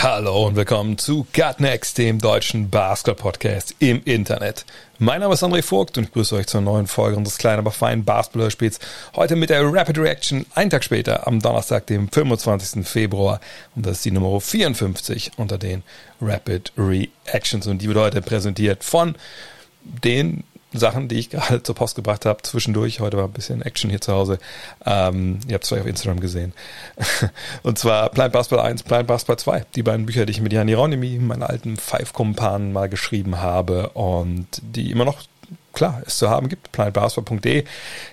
Hallo und willkommen zu Gut Next, dem deutschen Basketball-Podcast im Internet. Mein Name ist André Vogt und ich grüße euch zur neuen Folge unseres kleinen, aber feinen Basketball-Spiels. Heute mit der Rapid Reaction, einen Tag später, am Donnerstag, dem 25. Februar. Und das ist die Nummer 54 unter den Rapid Reactions. Und die wird heute präsentiert von den Sachen, die ich gerade zur Post gebracht habe, zwischendurch. Heute war ein bisschen Action hier zu Hause. Ähm, ihr habt es vielleicht auf Instagram gesehen. Und zwar Blind Basketball 1, Blind Basketball 2. Die beiden Bücher, die ich mit Jan Hieronymi, meinen alten Five-Kumpanen, mal geschrieben habe und die immer noch klar es zu haben gibt. blindbasketball.de.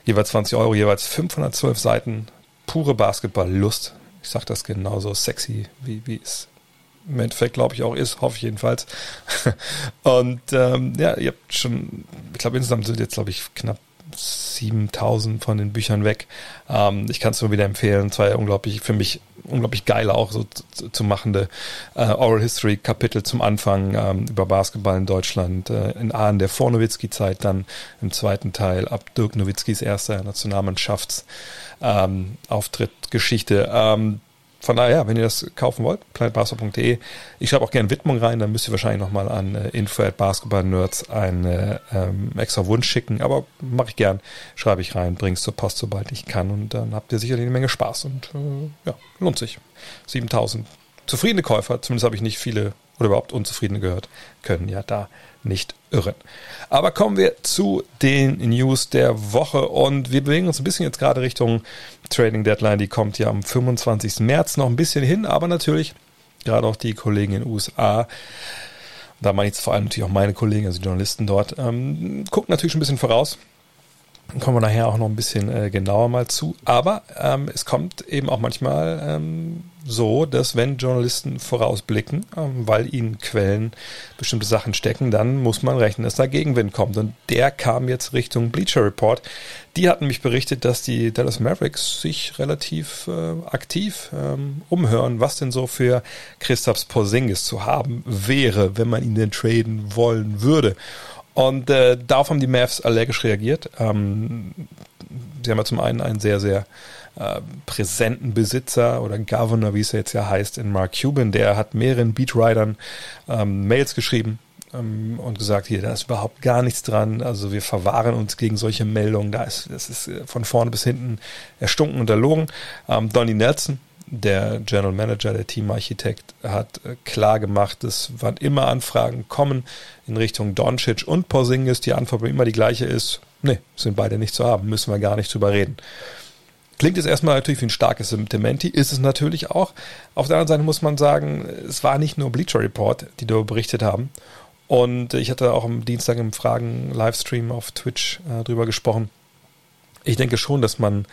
Jeweils 20 Euro, jeweils 512 Seiten. Pure Basketball-Lust. Ich sag das genauso sexy, wie, wie es im Endeffekt glaube ich auch ist, hoffe ich jedenfalls. Und ähm, ja, ihr habt schon, ich glaube insgesamt sind jetzt glaube ich knapp 7000 von den Büchern weg. Ähm, ich kann es nur wieder empfehlen. Zwei unglaublich, für mich unglaublich geile, auch so zu, zu machende äh, Oral History Kapitel zum Anfang ähm, über Basketball in Deutschland, äh, in Ahn der Vor-Nowitzki-Zeit, dann im zweiten Teil ab Dirk Nowitzkis erster Nationalmannschafts ähm, Geschichte. Ähm, von daher, wenn ihr das kaufen wollt, planetbasketball.de. Ich schreibe auch gerne Widmung rein, dann müsst ihr wahrscheinlich nochmal an äh, info at basketballnerds eine ähm, extra Wunsch schicken, aber mache ich gern, schreibe ich rein, bring's zur Post, sobald ich kann und dann habt ihr sicherlich eine Menge Spaß und äh, ja, lohnt sich. 7000 zufriedene Käufer, zumindest habe ich nicht viele oder überhaupt unzufriedene gehört, können ja da nicht irren. Aber kommen wir zu den News der Woche und wir bewegen uns ein bisschen jetzt gerade Richtung Trading Deadline. Die kommt ja am 25. März noch ein bisschen hin, aber natürlich gerade auch die Kollegen in den USA da meine ich jetzt vor allem natürlich auch meine Kollegen, also die Journalisten dort, ähm, gucken natürlich schon ein bisschen voraus. Kommen wir nachher auch noch ein bisschen äh, genauer mal zu. Aber ähm, es kommt eben auch manchmal ähm, so, dass wenn Journalisten vorausblicken, ähm, weil ihnen Quellen bestimmte Sachen stecken, dann muss man rechnen, dass da Gegenwind kommt. Und der kam jetzt Richtung Bleacher Report. Die hatten mich berichtet, dass die Dallas Mavericks sich relativ äh, aktiv ähm, umhören, was denn so für Christophs Porzingis zu haben wäre, wenn man ihn denn traden wollen würde. Und äh, darauf haben die Mavs allergisch reagiert. Ähm, sie haben ja zum einen einen sehr, sehr äh, präsenten Besitzer oder Governor, wie es jetzt ja heißt, in Mark Cuban. Der hat mehreren Beatwritern ähm, Mails geschrieben ähm, und gesagt, hier, da ist überhaupt gar nichts dran. Also wir verwahren uns gegen solche Meldungen. Da ist, das ist äh, von vorne bis hinten erstunken und erlogen. Ähm, Donny Nelson, der General Manager, der Teamarchitekt, hat äh, klar gemacht, dass wann immer Anfragen kommen in Richtung Doncic und Porzingis, die Antwort immer die gleiche ist, nee, sind beide nicht zu haben, müssen wir gar nicht drüber reden. Klingt jetzt erstmal natürlich wie ein starkes Dementi, ist es natürlich auch. Auf der anderen Seite muss man sagen, es war nicht nur Bleacher Report, die darüber berichtet haben. Und ich hatte auch am Dienstag im Fragen-Livestream auf Twitch äh, drüber gesprochen. Ich denke schon, dass man,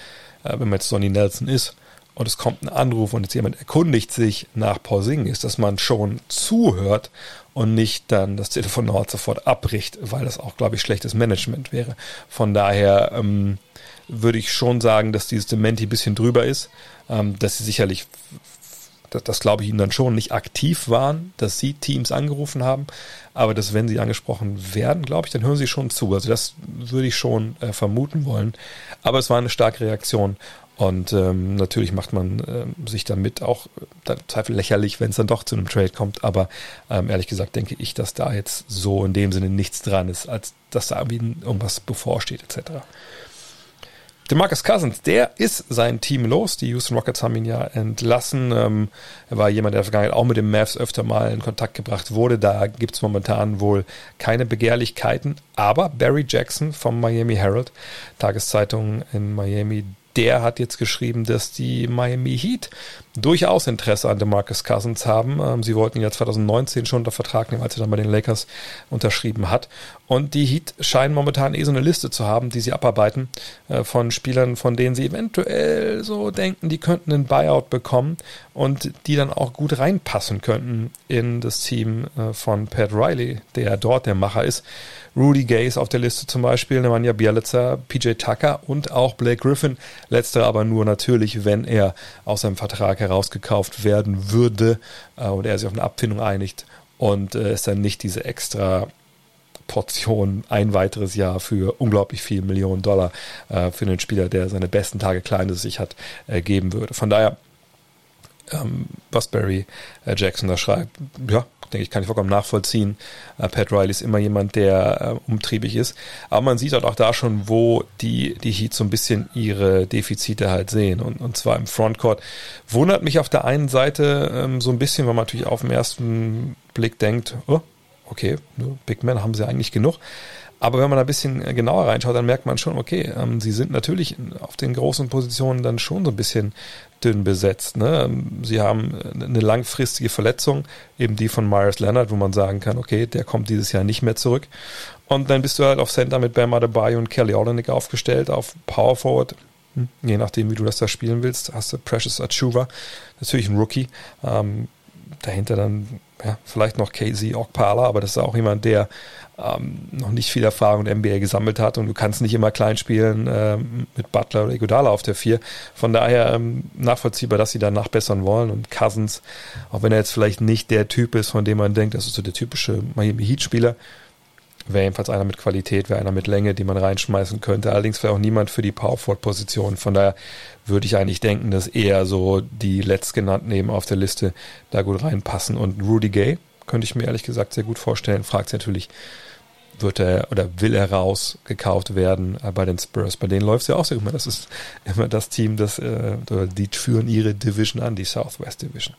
äh, wenn man jetzt Sonny Nelson ist, und es kommt ein Anruf und jetzt jemand erkundigt sich nach Pausing, ist, dass man schon zuhört und nicht dann das Telefonat sofort abbricht, weil das auch, glaube ich, schlechtes Management wäre. Von daher ähm, würde ich schon sagen, dass dieses Dementi ein bisschen drüber ist, ähm, dass sie sicherlich, das, das glaube ich ihnen dann schon, nicht aktiv waren, dass sie Teams angerufen haben, aber dass wenn sie angesprochen werden, glaube ich, dann hören sie schon zu. Also das würde ich schon äh, vermuten wollen. Aber es war eine starke Reaktion und ähm, natürlich macht man ähm, sich damit auch äh, Zweifel lächerlich, wenn es dann doch zu einem Trade kommt. Aber ähm, ehrlich gesagt denke ich, dass da jetzt so in dem Sinne nichts dran ist, als dass da irgendwas bevorsteht etc. Demarcus Cousins, der ist sein Team los. Die Houston Rockets haben ihn ja entlassen. Ähm, er war jemand, der in der Vergangenheit auch mit den Mavs öfter mal in Kontakt gebracht wurde. Da gibt es momentan wohl keine Begehrlichkeiten. Aber Barry Jackson vom Miami Herald, Tageszeitung in Miami, der hat jetzt geschrieben, dass die Miami Heat durchaus Interesse an DeMarcus Cousins haben. Ähm, sie wollten ja 2019 schon unter Vertrag nehmen, als er dann bei den Lakers unterschrieben hat. Und die Heat scheinen momentan eh so eine Liste zu haben, die sie abarbeiten äh, von Spielern, von denen sie eventuell so denken, die könnten einen Buyout bekommen und die dann auch gut reinpassen könnten in das Team äh, von Pat Riley, der dort der Macher ist. Rudy Gay ist auf der Liste zum Beispiel, Nemanja Bielica, PJ Tucker und auch Blake Griffin. Letzterer aber nur natürlich, wenn er aus seinem Vertrag herausgekauft werden würde äh, und er sich auf eine Abfindung einigt und äh, es dann nicht diese extra Portion ein weiteres Jahr für unglaublich viel Millionen Dollar äh, für einen Spieler, der seine besten Tage klein sich hat, äh, geben würde. Von daher, ähm, was Barry äh, Jackson da schreibt, ja, denke ich, kann ich vollkommen nachvollziehen. Äh, Pat Riley ist immer jemand, der äh, umtriebig ist. Aber man sieht halt auch da schon, wo die, die Heat so ein bisschen ihre Defizite halt sehen. Und, und zwar im Frontcourt. Wundert mich auf der einen Seite ähm, so ein bisschen, weil man natürlich auf den ersten Blick denkt, oh, okay, Big Men haben sie eigentlich genug. Aber wenn man ein bisschen genauer reinschaut, dann merkt man schon, okay, ähm, sie sind natürlich auf den großen Positionen dann schon so ein bisschen dünn besetzt. Ne? Sie haben eine langfristige Verletzung, eben die von Myers Leonard, wo man sagen kann, okay, der kommt dieses Jahr nicht mehr zurück. Und dann bist du halt auf Center mit Bam Adebayo und Kelly Olynyk aufgestellt, auf Power Forward, hm, je nachdem, wie du das da spielen willst, hast du Precious Achuva, natürlich ein Rookie. Ähm, dahinter dann ja, vielleicht noch Casey Okpala, aber das ist auch jemand, der ähm, noch nicht viel Erfahrung in der NBA gesammelt hat und du kannst nicht immer klein spielen ähm, mit Butler oder Iguodala auf der vier. Von daher ähm, nachvollziehbar, dass sie da nachbessern wollen und Cousins, auch wenn er jetzt vielleicht nicht der Typ ist, von dem man denkt, das ist so der typische Miami Heat Spieler, wäre jedenfalls einer mit Qualität, wäre einer mit Länge, die man reinschmeißen könnte. Allerdings wäre auch niemand für die Power Forward Position. Von daher würde ich eigentlich denken, dass eher so die letztgenannten eben auf der Liste da gut reinpassen. Und Rudy Gay könnte ich mir ehrlich gesagt sehr gut vorstellen. Fragt sich natürlich, wird er oder will er rausgekauft werden äh, bei den Spurs. Bei denen läuft es ja auch so immer. Das ist immer das Team, das äh, die führen ihre Division an, die Southwest Division.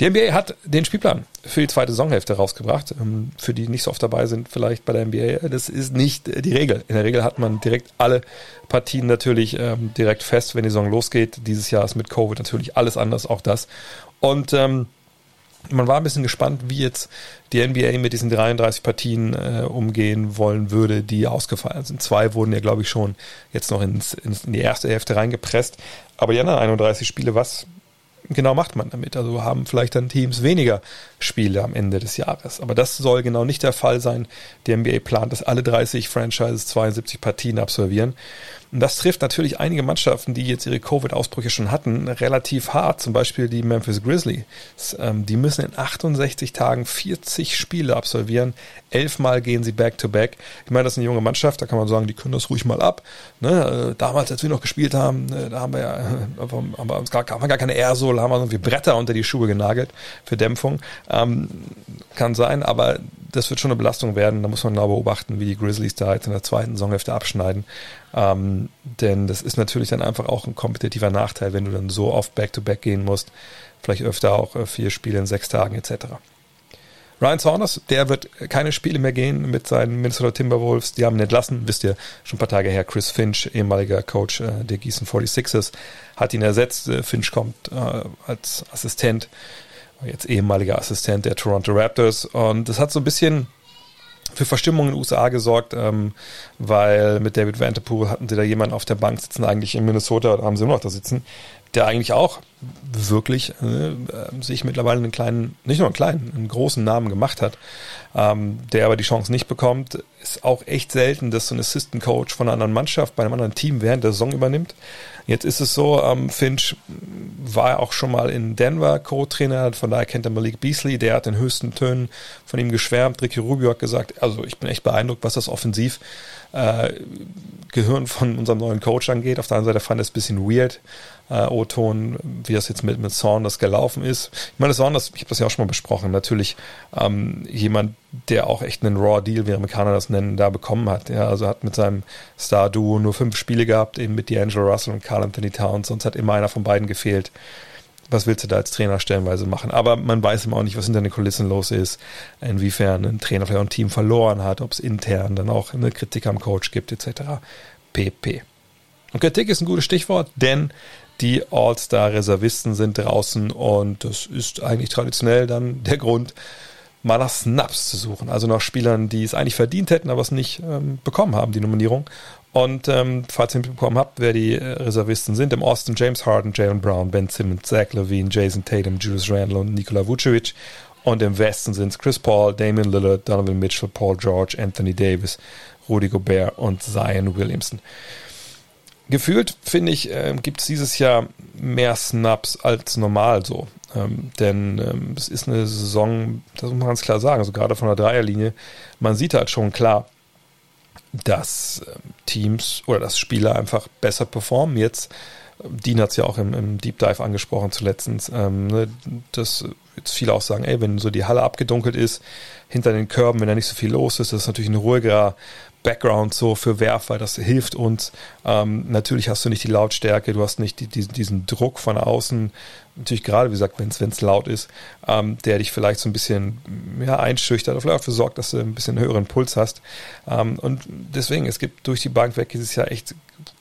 Die NBA hat den Spielplan für die zweite Saisonhälfte rausgebracht. Ähm, für die nicht so oft dabei sind, vielleicht bei der NBA. Das ist nicht die Regel. In der Regel hat man direkt alle Partien natürlich ähm, direkt fest, wenn die Saison losgeht. Dieses Jahr ist mit Covid natürlich alles anders, auch das. Und ähm, man war ein bisschen gespannt, wie jetzt die NBA mit diesen 33 Partien äh, umgehen wollen würde, die ausgefallen sind. Zwei wurden ja, glaube ich, schon jetzt noch ins, ins, in die erste Hälfte reingepresst. Aber die anderen 31 Spiele, was genau macht man damit? Also haben vielleicht dann Teams weniger Spiele am Ende des Jahres. Aber das soll genau nicht der Fall sein. Die NBA plant, dass alle 30 Franchises 72 Partien absolvieren. Und das trifft natürlich einige Mannschaften, die jetzt ihre Covid-Ausbrüche schon hatten, relativ hart. Zum Beispiel die Memphis Grizzlies. Ähm, die müssen in 68 Tagen 40 Spiele absolvieren. Elfmal gehen sie back-to-back. -back. Ich meine, das ist eine junge Mannschaft, da kann man sagen, die können das ruhig mal ab. Ne? Äh, damals, als wir noch gespielt haben, äh, da haben wir ja, haben wir uns gar, haben wir gar keine da haben wir irgendwie Bretter unter die Schuhe genagelt für Dämpfung. Ähm, kann sein, aber das wird schon eine Belastung werden. Da muss man genau beobachten, wie die Grizzlies da jetzt in der zweiten Saisonhälfte abschneiden. Ähm, denn das ist natürlich dann einfach auch ein kompetitiver Nachteil, wenn du dann so oft Back-to-Back -back gehen musst. Vielleicht öfter auch äh, vier Spiele in sechs Tagen etc. Ryan Saunders, der wird keine Spiele mehr gehen mit seinen Minnesota Timberwolves. Die haben ihn entlassen, wisst ihr, schon ein paar Tage her. Chris Finch, ehemaliger Coach äh, der Gießen 46ers, hat ihn ersetzt. Äh, Finch kommt als Assistent, jetzt ehemaliger Assistent der Toronto Raptors. Und das hat so ein bisschen für Verstimmung in den USA gesorgt, ähm, weil mit David Vanterpool hatten sie da jemanden auf der Bank sitzen, eigentlich in Minnesota, oder haben sie immer noch da sitzen, der eigentlich auch wirklich äh, sich mittlerweile einen kleinen, nicht nur einen kleinen, einen großen Namen gemacht hat, ähm, der aber die Chance nicht bekommt, ist auch echt selten, dass so ein Assistant Coach von einer anderen Mannschaft bei einem anderen Team während der Saison übernimmt. Jetzt ist es so, ähm, Finch war auch schon mal in Denver Co-Trainer, von daher kennt er Malik Beasley, der hat in höchsten Tönen von ihm geschwärmt. Ricky Rubio hat gesagt, also ich bin echt beeindruckt, was das offensiv äh, Gehirn von unserem neuen Coach angeht. Auf der anderen Seite fand er es ein bisschen weird, äh, O-Ton, wie das jetzt mit, mit Saunders gelaufen ist. Ich meine, Saunders, ich habe das ja auch schon mal besprochen, natürlich ähm, jemand, der auch echt einen Raw-Deal, wie Amerikaner das nennen, da bekommen hat. Ja, also hat mit seinem Star-Duo nur fünf Spiele gehabt, eben mit D'Angelo Russell und Carl Anthony Towns, sonst hat immer einer von beiden gefehlt was willst du da als Trainer stellenweise machen? Aber man weiß immer auch nicht, was hinter den Kulissen los ist, inwiefern ein Trainer vielleicht ein Team verloren hat, ob es intern dann auch eine Kritik am Coach gibt, etc. pp. Und Kritik ist ein gutes Stichwort, denn Die All-Star-Reservisten sind draußen und das ist eigentlich traditionell dann der Grund, mal nach Snaps zu suchen. Also nach Spielern, die es eigentlich verdient hätten, aber es nicht ähm, bekommen haben, die Nominierung. Und ähm, falls ihr mitbekommen habt, wer die äh, Reservisten sind, im Osten James Harden, Jalen Brown, Ben Simmons, Zach Levine, Jason Tatum, Julius Randle und Nikola Vucevic. Und im Westen sind es Chris Paul, Damian Lillard, Donovan Mitchell, Paul George, Anthony Davis, Rudy Gobert und Zion Williamson. Gefühlt, finde ich, äh, gibt es dieses Jahr mehr Snaps als normal so. Ähm, denn ähm, es ist eine Saison, das muss man ganz klar sagen, also gerade von der Dreierlinie, man sieht halt schon klar, dass ähm, Teams oder dass Spieler einfach besser performen. Jetzt, Dean hat es ja auch im, im, Deep Dive angesprochen zuletzt, ähm, ne, dass jetzt viele auch sagen, ey, wenn so die Halle abgedunkelt ist, hinter den Körben, wenn da nicht so viel los ist, das ist natürlich ein ruhigerer Background so für Werfer, das hilft uns. Ähm, natürlich hast du nicht die Lautstärke, du hast nicht die, diesen, diesen Druck von außen. Natürlich gerade, wie gesagt, wenn es laut ist, ähm, der dich vielleicht so ein bisschen ja, einschüchtert oder vielleicht dafür sorgt, dass du ein bisschen höheren Puls hast. Ähm, und deswegen, es gibt durch die Bank weg dieses Jahr echt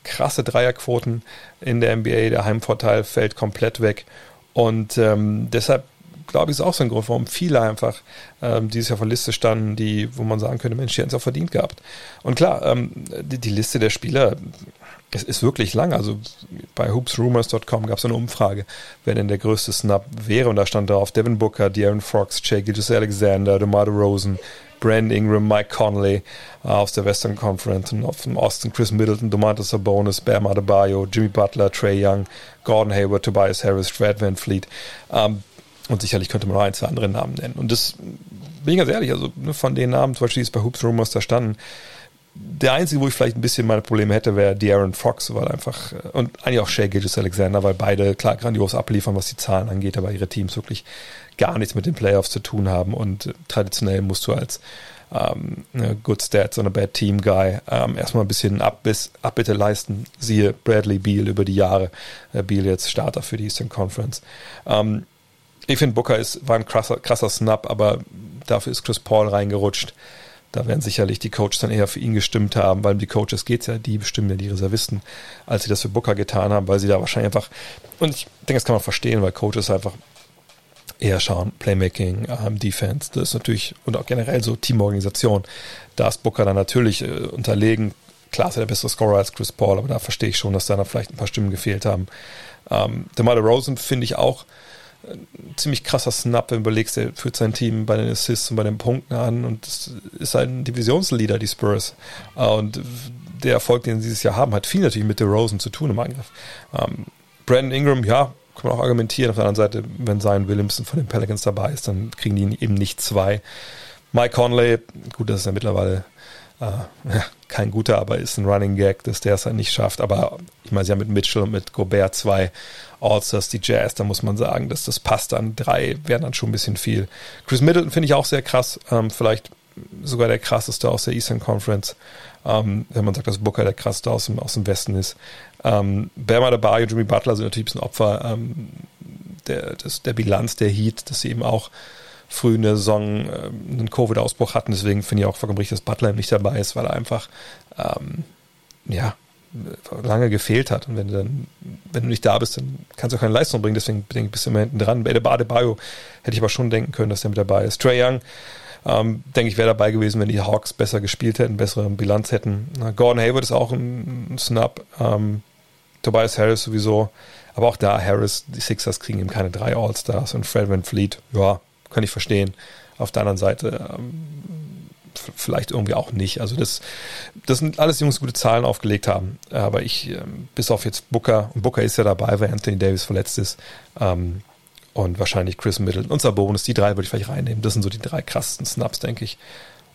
krasse Dreierquoten in der NBA. Der Heimvorteil fällt komplett weg. Und ähm, deshalb glaube ich, ist auch so ein Grund, warum viele einfach ähm, dieses Jahr der Liste standen, die, wo man sagen könnte, Mensch, die hätten es auch verdient gehabt. Und klar, ähm, die, die, Liste der Spieler es ist wirklich lang. Also bei hoopsrumors.com gab es eine Umfrage, wer denn der größte Snap wäre. Und da stand drauf Devin Booker, De'Aaron Fox, Jay Gilgis Alexander, DeMar Rosen, Brand Ingram, Mike Conley äh, aus der Western Conference und auf dem Osten Chris Middleton, Domantas Sabonis, Bam Adebayo, Jimmy Butler, Trey Young, Gordon Hayward, Tobias Harris, Fred Van Fleet. Ähm, und sicherlich könnte man noch ein, zwei andere Namen nennen. Und das bin ich ganz ehrlich, also ne, von den Namen, zum Beispiel, die es bei Hoops Rumors da standen, der einzige, wo ich vielleicht ein bisschen meine Probleme hätte, wäre De'Aaron Fox, weil einfach, äh, und eigentlich auch Shea Gilgis Alexander, weil beide klar grandios abliefern, was die Zahlen angeht, aber ihre Teams wirklich gar nichts mit den Playoffs zu tun haben und äh, traditionell musst du als ähm, ne, Good Stats und a Bad Team Guy ähm, erstmal ein bisschen Abbiss, Abbitte leisten. Siehe Bradley Beal über die Jahre. Äh, Beal jetzt Starter für die Eastern Conference. Ähm, ich finde, Booker ist, war ein krasser, krasser Snap, aber dafür ist Chris Paul reingerutscht. Da werden sicherlich die Coaches dann eher für ihn gestimmt haben, weil um die Coaches geht es ja, die bestimmen ja die Reservisten, als sie das für Booker getan haben, weil sie da wahrscheinlich einfach, und ich denke, das kann man verstehen, weil Coaches einfach eher schauen, Playmaking, ähm, Defense, das ist natürlich, und auch generell so Teamorganisation, da ist Booker dann natürlich äh, unterlegen. Klar ist er der bessere Scorer als Chris Paul, aber da verstehe ich schon, dass da vielleicht ein paar Stimmen gefehlt haben. Ähm, DeMar Rosen finde ich auch, ziemlich krasser Snap, wenn du überlegst, er führt sein Team bei den Assists und bei den Punkten an und ist ein Divisionsleader, die Spurs. Äh, und der Erfolg, den sie dieses Jahr haben, hat viel natürlich mit Rosen zu tun im Angriff. Ähm, Brandon Ingram, ja, kann man auch argumentieren. Auf der anderen Seite, wenn Zion Williamson von den Pelicans dabei ist, dann kriegen die eben nicht zwei. Mike Conley, gut, das ist ja mittlerweile äh, kein guter, aber ist ein Running Gag, dass der es halt nicht schafft. Aber ich meine, sie haben mit Mitchell und mit Gobert zwei Allstars, die Jazz, da muss man sagen, dass das passt dann. Drei wären dann schon ein bisschen viel. Chris Middleton finde ich auch sehr krass, ähm, vielleicht sogar der krasseste aus der Eastern Conference. Ähm, wenn man sagt, dass Booker der krasseste aus dem, aus dem Westen ist. Ähm, Bam Adebayo Jimmy Butler sind natürlich ein Opfer ähm, der, des, der Bilanz der Heat, dass sie eben auch früh in der Saison äh, einen Covid-Ausbruch hatten. Deswegen finde ich auch vollkommen richtig, dass Butler nicht dabei ist, weil er einfach ähm, ja, lange gefehlt hat. Und wenn du dann, wenn du nicht da bist, dann kannst du auch keine Leistung bringen. Deswegen denke ich, bist du immer hinten dran. Bei der Bade Bio hätte ich aber schon denken können, dass der mit dabei ist. Trey Young, ähm, denke ich, wäre dabei gewesen, wenn die Hawks besser gespielt hätten, bessere Bilanz hätten. Gordon Hayward ist auch ein, Snap. Ähm, Tobias Harris sowieso. Aber auch da, Harris, die Sixers kriegen eben keine drei All-Stars und Fred Van Fleet, ja, kann ich verstehen. Auf der anderen Seite ähm, vielleicht irgendwie auch nicht. Also das, das sind alles Jungs, die gute Zahlen aufgelegt haben. Aber ich, ähm, bis auf jetzt Booker, und Booker ist ja dabei, weil Anthony Davis verletzt ist, ähm, und wahrscheinlich Chris Middleton und Sabonis, die drei würde ich vielleicht reinnehmen. Das sind so die drei krassesten Snaps, denke ich.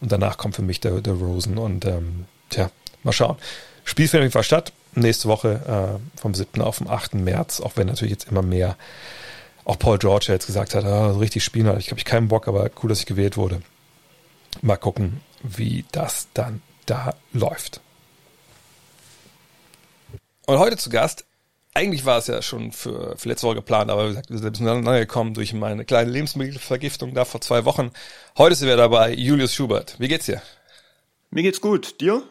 Und danach kommt für mich der, der Rosen und ähm, tja, mal schauen. Spiel findet auf jeden Fall statt. Nächste Woche äh, vom 7. auf den 8. März, auch wenn natürlich jetzt immer mehr auch Paul George jetzt gesagt hat, ah, richtig spielen hat. Ich habe ich keinen Bock, aber cool, dass ich gewählt wurde. Mal gucken, wie das dann da läuft. Und heute zu Gast, eigentlich war es ja schon für, für letzte Woche geplant, aber wie gesagt, wir sind ein bisschen gekommen durch meine kleine Lebensmittelvergiftung da vor zwei Wochen. Heute ist er dabei, Julius Schubert. Wie geht's dir? Mir geht's gut. Dir?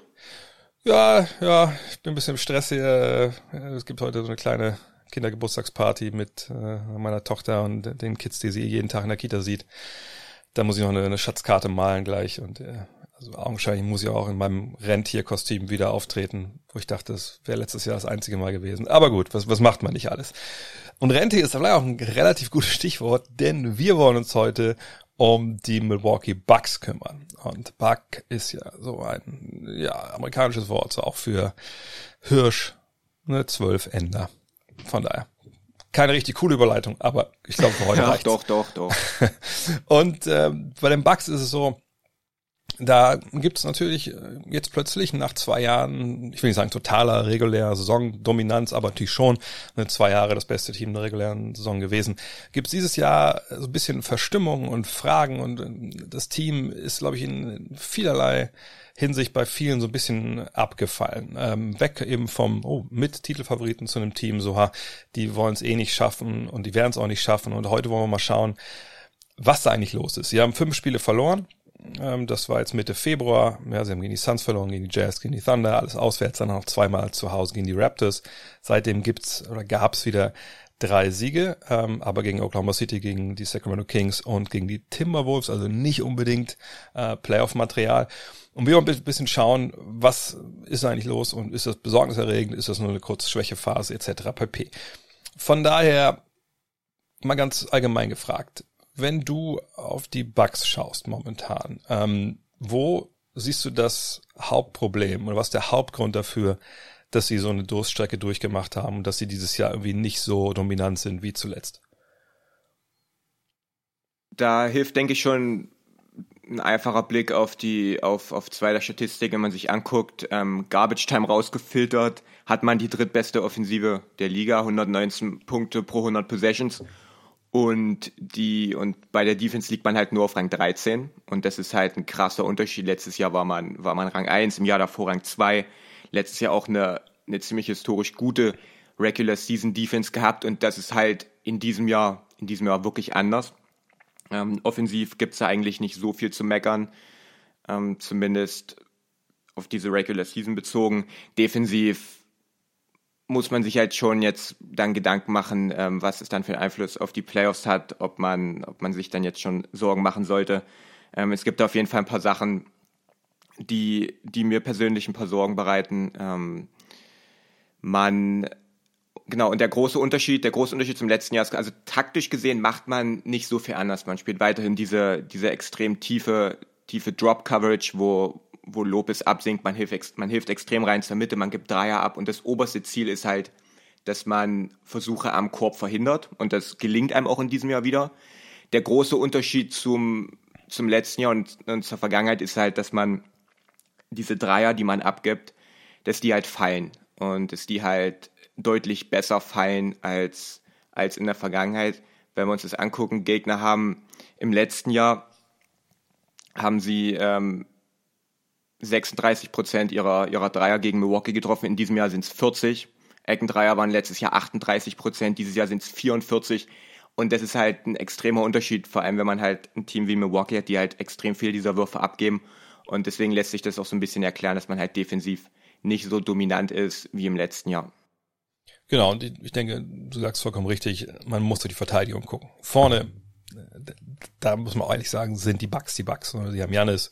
Ja, ja, ich bin ein bisschen im Stress hier. Es gibt heute so eine kleine Kindergeburtstagsparty mit äh, meiner Tochter und den Kids, die sie jeden Tag in der Kita sieht. Da muss ich noch eine, eine Schatzkarte malen gleich und äh, also augenscheinlich muss ich auch in meinem Rentierkostüm wieder auftreten, wo ich dachte, das wäre letztes Jahr das einzige Mal gewesen. Aber gut, was, was macht man nicht alles? Und Rentier ist vielleicht auch ein relativ gutes Stichwort, denn wir wollen uns heute um die Milwaukee Bucks kümmern. Und Buck ist ja so ein ja, amerikanisches Wort, so auch für Hirsch, ne, zwölf Ender. Von daher. Keine richtig coole Überleitung, aber ich glaube für heute ja, reicht's. Doch, doch, doch. Und äh, bei den Bucks ist es so, da gibt es natürlich äh, jetzt plötzlich nach zwei Jahren, ich will nicht sagen totaler regulärer Saisondominanz, aber natürlich schon ne, zwei Jahre das beste Team der regulären Saison gewesen, gibt es dieses Jahr so ein bisschen Verstimmung und Fragen und äh, das Team ist, glaube ich, in vielerlei Hinsicht bei vielen so ein bisschen abgefallen. Ähm, weg eben vom oh, mit Titelfavoriten zu einem Team, so ha, die wollen es eh nicht schaffen und die werden es auch nicht schaffen. Und heute wollen wir mal schauen, was da eigentlich los ist. Sie haben fünf Spiele verloren, ähm, das war jetzt Mitte Februar. Ja, sie haben gegen die Suns verloren, gegen die Jazz, gegen die Thunder, alles auswärts, dann noch zweimal zu Hause gegen die Raptors. Seitdem gibt's oder gab's wieder drei Siege, ähm, aber gegen Oklahoma City, gegen die Sacramento Kings und gegen die Timberwolves, also nicht unbedingt äh, Playoff-Material. Und wir wollen ein bisschen schauen, was ist eigentlich los und ist das besorgniserregend, ist das nur eine kurze Schwächephase etc. pp. Von daher mal ganz allgemein gefragt, wenn du auf die Bugs schaust momentan, ähm, wo siehst du das Hauptproblem oder was der Hauptgrund dafür, dass sie so eine Durststrecke durchgemacht haben und dass sie dieses Jahr irgendwie nicht so dominant sind wie zuletzt? Da hilft, denke ich, schon ein einfacher Blick auf die auf, auf zwei der Statistiken, wenn man sich anguckt, ähm, Garbage Time rausgefiltert, hat man die drittbeste Offensive der Liga, 119 Punkte pro 100 Possessions und die, und bei der Defense liegt man halt nur auf Rang 13. Und das ist halt ein krasser Unterschied. Letztes Jahr war man, war man Rang 1, im Jahr davor Rang 2. Letztes Jahr auch eine, eine ziemlich historisch gute Regular Season Defense gehabt. Und das ist halt in diesem Jahr, in diesem Jahr wirklich anders. Ähm, offensiv gibt's da eigentlich nicht so viel zu meckern. Ähm, zumindest auf diese Regular Season bezogen. Defensiv muss man sich halt schon jetzt dann Gedanken machen, ähm, was es dann für einen Einfluss auf die Playoffs hat, ob man, ob man sich dann jetzt schon Sorgen machen sollte. Ähm, es gibt auf jeden Fall ein paar Sachen, die, die mir persönlich ein paar Sorgen bereiten. Ähm, man, genau, und der große Unterschied, der große Unterschied zum letzten Jahr ist, also taktisch gesehen macht man nicht so viel anders. Man spielt weiterhin diese, diese extrem tiefe, tiefe Drop-Coverage, wo, wo Lopez absinkt, man hilft, man hilft extrem rein zur Mitte, man gibt Dreier ab und das oberste Ziel ist halt, dass man Versuche am Korb verhindert und das gelingt einem auch in diesem Jahr wieder. Der große Unterschied zum, zum letzten Jahr und, und zur Vergangenheit ist halt, dass man diese Dreier, die man abgibt, dass die halt fallen und dass die halt deutlich besser fallen als, als in der Vergangenheit. Wenn wir uns das angucken, Gegner haben im letzten Jahr haben sie ähm, 36 Prozent ihrer, ihrer Dreier gegen Milwaukee getroffen. In diesem Jahr sind es 40. Eckendreier waren letztes Jahr 38 Prozent, dieses Jahr sind es 44. Und das ist halt ein extremer Unterschied, vor allem wenn man halt ein Team wie Milwaukee hat, die halt extrem viel dieser Würfe abgeben. Und deswegen lässt sich das auch so ein bisschen erklären, dass man halt defensiv nicht so dominant ist wie im letzten Jahr. Genau, und ich denke, du sagst vollkommen richtig, man muss auf die Verteidigung gucken. Vorne, da muss man ehrlich sagen, sind die Bugs die Bugs. Sie haben Janis,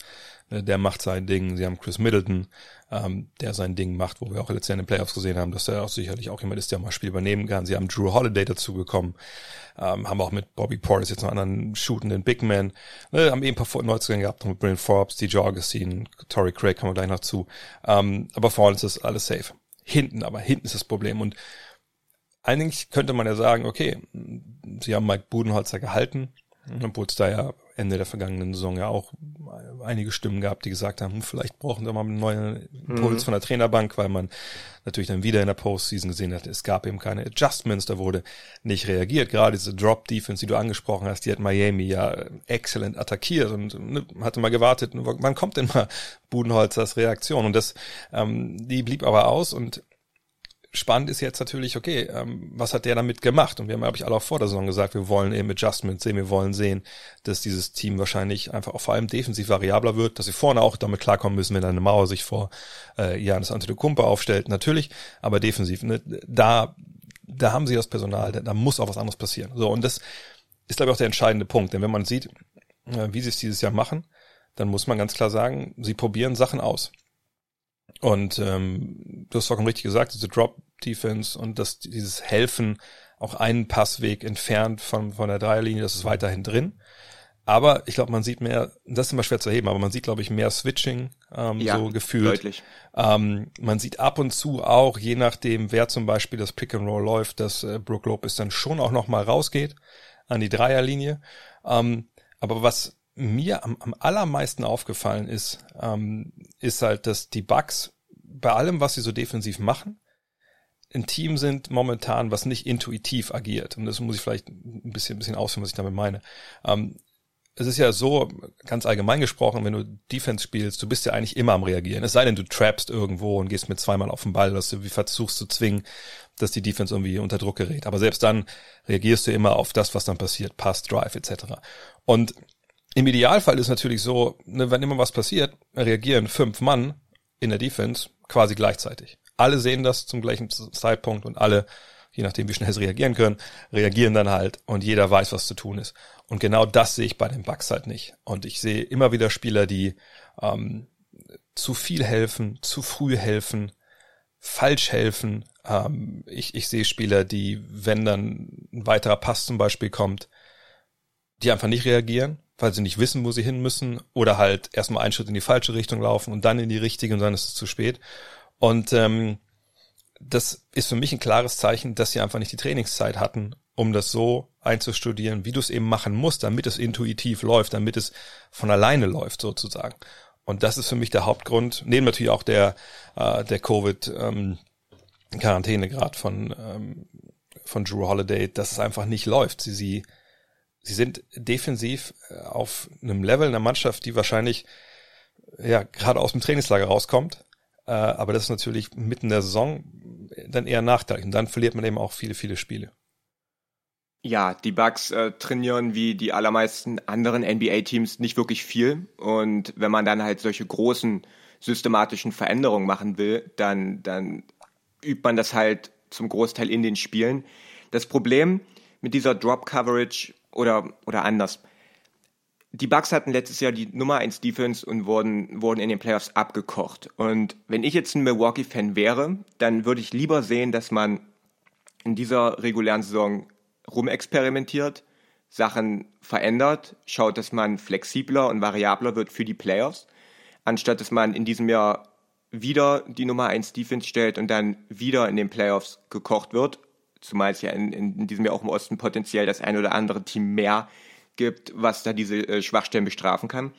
der macht sein Ding. Sie haben Chris Middleton, ähm, der sein Ding macht, wo wir auch letztes Jahr in den Playoffs gesehen haben, dass er auch sicherlich auch jemand ist, der mal Spiel übernehmen kann. Sie haben Drew Holiday dazu bekommen, ähm, haben auch mit Bobby Portis jetzt noch einen anderen shootenden Big Man, ne, haben eben ein paar Neuzugänge gehabt, mit Brian Forbes, DJ Augustine, Torrey Craig kommen wir gleich noch zu. Ähm, aber vorne ist das alles safe. Hinten, aber hinten ist das Problem und eigentlich könnte man ja sagen, okay, sie haben Mike Budenholzer gehalten, obwohl es da ja Ende der vergangenen Saison ja auch einige Stimmen gehabt, die gesagt haben, hm, vielleicht brauchen wir mal einen neuen Impuls mhm. von der Trainerbank, weil man natürlich dann wieder in der Postseason gesehen hat, es gab eben keine Adjustments, da wurde nicht reagiert. Gerade diese Drop-Defense, die du angesprochen hast, die hat Miami ja exzellent attackiert und ne, hatte mal gewartet, wann kommt denn mal Budenholzers Reaktion? Und das, ähm, die blieb aber aus und spannend ist jetzt natürlich, okay, ähm, was hat der damit gemacht? Und wir haben, glaube ich, alle auch vor der Saison gesagt, wir wollen eben Adjustments sehen, wir wollen sehen, dass dieses Team wahrscheinlich einfach auch vor allem defensiv variabler wird, dass sie vorne auch damit klarkommen müssen, wenn eine Mauer sich vor äh, Janis Antetokounmpo aufstellt, natürlich, aber defensiv, ne, da da haben sie das Personal, da, da muss auch was anderes passieren. So, und das ist, glaube ich, auch der entscheidende Punkt. Denn wenn man sieht, äh, wie sie es dieses Jahr machen, dann muss man ganz klar sagen, sie probieren Sachen aus. Und ähm, du hast vollkommen richtig gesagt, diese Drop-Defense und das, dieses Helfen auch einen Passweg entfernt von, von der Dreierlinie, das ist weiterhin drin. Aber ich glaube, man sieht mehr, das ist immer schwer zu erheben, aber man sieht, glaube ich, mehr Switching, ähm, ja, so gefühlt. Deutlich. Ähm, man sieht ab und zu auch, je nachdem, wer zum Beispiel das Pick and Roll läuft, dass äh, Brook Lopez dann schon auch nochmal rausgeht an die Dreierlinie. Ähm, aber was mir am, am allermeisten aufgefallen ist, ähm, ist halt, dass die Bugs bei allem, was sie so defensiv machen, ein Team sind momentan, was nicht intuitiv agiert. Und das muss ich vielleicht ein bisschen, ein bisschen ausführen, was ich damit meine. Ähm, es ist ja so, ganz allgemein gesprochen, wenn du Defense spielst, du bist ja eigentlich immer am Reagieren. Es sei denn, du trappst irgendwo und gehst mit zweimal auf den Ball, dass du wie versuchst zu zwingen, dass die Defense irgendwie unter Druck gerät. Aber selbst dann reagierst du immer auf das, was dann passiert, Pass, Drive etc. Und im Idealfall ist natürlich so, ne, wenn immer was passiert, reagieren fünf Mann in der Defense quasi gleichzeitig. Alle sehen das zum gleichen Zeitpunkt und alle, je nachdem wie schnell sie reagieren können, reagieren dann halt und jeder weiß, was zu tun ist. Und genau das sehe ich bei den Bugs halt nicht. Und ich sehe immer wieder Spieler, die ähm, zu viel helfen, zu früh helfen, falsch helfen. Ähm, ich, ich sehe Spieler, die, wenn dann ein weiterer Pass zum Beispiel kommt, die einfach nicht reagieren, weil sie nicht wissen, wo sie hin müssen, oder halt erstmal einen Schritt in die falsche Richtung laufen und dann in die richtige und dann ist es zu spät. Und ähm, das ist für mich ein klares Zeichen, dass sie einfach nicht die Trainingszeit hatten, um das so einzustudieren, wie du es eben machen musst, damit es intuitiv läuft, damit es von alleine läuft sozusagen. Und das ist für mich der Hauptgrund, neben natürlich auch der, äh, der Covid-Quarantäne ähm, gerade von, ähm, von Drew Holiday, dass es einfach nicht läuft. Sie, sie, sie sind defensiv äh, auf einem Level in der Mannschaft, die wahrscheinlich ja gerade aus dem Trainingslager rauskommt. Äh, aber das ist natürlich mitten in der Saison dann eher nachteilig. Und dann verliert man eben auch viele, viele Spiele. Ja, die Bucks äh, trainieren wie die allermeisten anderen NBA-Teams nicht wirklich viel. Und wenn man dann halt solche großen systematischen Veränderungen machen will, dann, dann übt man das halt zum Großteil in den Spielen. Das Problem mit dieser Drop-Coverage oder, oder anders. Die Bucks hatten letztes Jahr die Nummer 1 Defense und wurden, wurden in den Playoffs abgekocht. Und wenn ich jetzt ein Milwaukee-Fan wäre, dann würde ich lieber sehen, dass man in dieser regulären Saison rumexperimentiert, Sachen verändert, schaut, dass man flexibler und variabler wird für die Playoffs, anstatt dass man in diesem Jahr wieder die Nummer 1 Defense stellt und dann wieder in den Playoffs gekocht wird, zumal es ja in, in diesem Jahr auch im Osten potenziell das ein oder andere Team mehr gibt, was da diese äh, Schwachstellen bestrafen kann.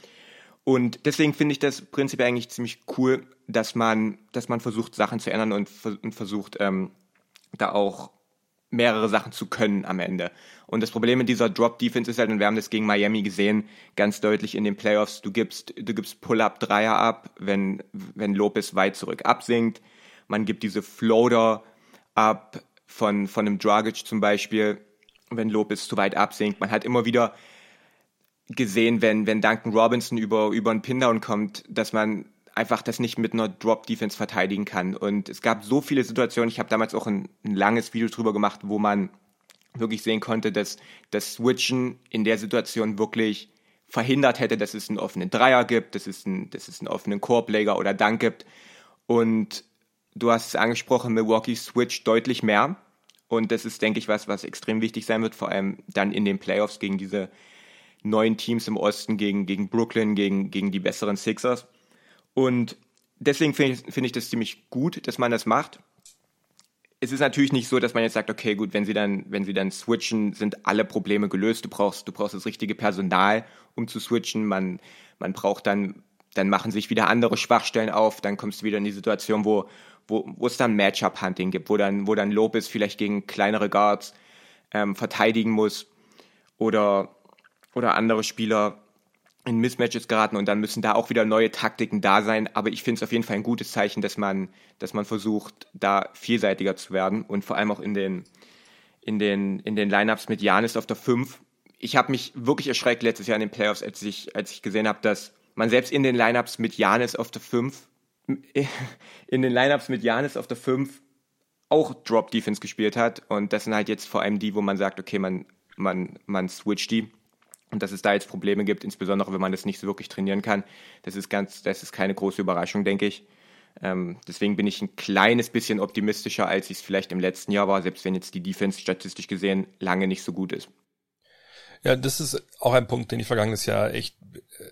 Und deswegen finde ich das prinzipiell eigentlich ziemlich cool, dass man, dass man versucht, Sachen zu ändern und, und versucht, ähm, da auch mehrere Sachen zu können am Ende. Und das Problem mit dieser Drop-Defense ist halt, und wir haben das gegen Miami gesehen, ganz deutlich in den Playoffs, du gibst, du gibst Pull-Up-Dreier ab, wenn, wenn Lopez weit zurück absinkt. Man gibt diese Floater ab von, von einem Dragic zum Beispiel, wenn Lopez zu weit absinkt. Man hat immer wieder gesehen, wenn, wenn Duncan Robinson über, über einen Pindown kommt, dass man einfach das nicht mit einer Drop-Defense verteidigen kann. Und es gab so viele Situationen, ich habe damals auch ein, ein, langes Video drüber gemacht, wo man wirklich sehen konnte, dass das Switchen in der Situation wirklich verhindert hätte, dass es einen offenen Dreier gibt, dass es, ein, dass es einen offenen Korbleger oder Dank gibt. Und du hast es angesprochen, Milwaukee switcht deutlich mehr. Und das ist, denke ich, was, was extrem wichtig sein wird, vor allem dann in den Playoffs gegen diese neuen Teams im Osten, gegen, gegen Brooklyn, gegen, gegen die besseren Sixers. Und deswegen finde ich, find ich das ziemlich gut, dass man das macht. Es ist natürlich nicht so, dass man jetzt sagt, okay, gut, wenn sie dann, wenn sie dann switchen, sind alle Probleme gelöst. Du brauchst, du brauchst das richtige Personal, um zu switchen. Man, man braucht dann, dann machen sich wieder andere Schwachstellen auf. Dann kommst du wieder in die Situation, wo, wo, wo es dann Matchup-Hunting gibt, wo dann, wo dann Lopez vielleicht gegen kleinere Guards ähm, verteidigen muss oder, oder andere Spieler in Mismatches geraten und dann müssen da auch wieder neue Taktiken da sein. Aber ich finde es auf jeden Fall ein gutes Zeichen, dass man, dass man versucht, da vielseitiger zu werden und vor allem auch in den, in den, in den Lineups mit Janis auf der 5. Ich habe mich wirklich erschreckt letztes Jahr in den Playoffs, als ich, als ich gesehen habe, dass man selbst in den Lineups mit Janis auf der 5, in den Lineups mit Janis auf der 5 auch Drop Defense gespielt hat. Und das sind halt jetzt vor allem die, wo man sagt, okay, man, man, man switcht die. Und dass es da jetzt Probleme gibt, insbesondere wenn man das nicht so wirklich trainieren kann, das ist ganz, das ist keine große Überraschung, denke ich. Ähm, deswegen bin ich ein kleines bisschen optimistischer, als ich es vielleicht im letzten Jahr war, selbst wenn jetzt die Defense statistisch gesehen lange nicht so gut ist. Ja, das ist auch ein Punkt, den ich vergangenes Jahr echt, äh,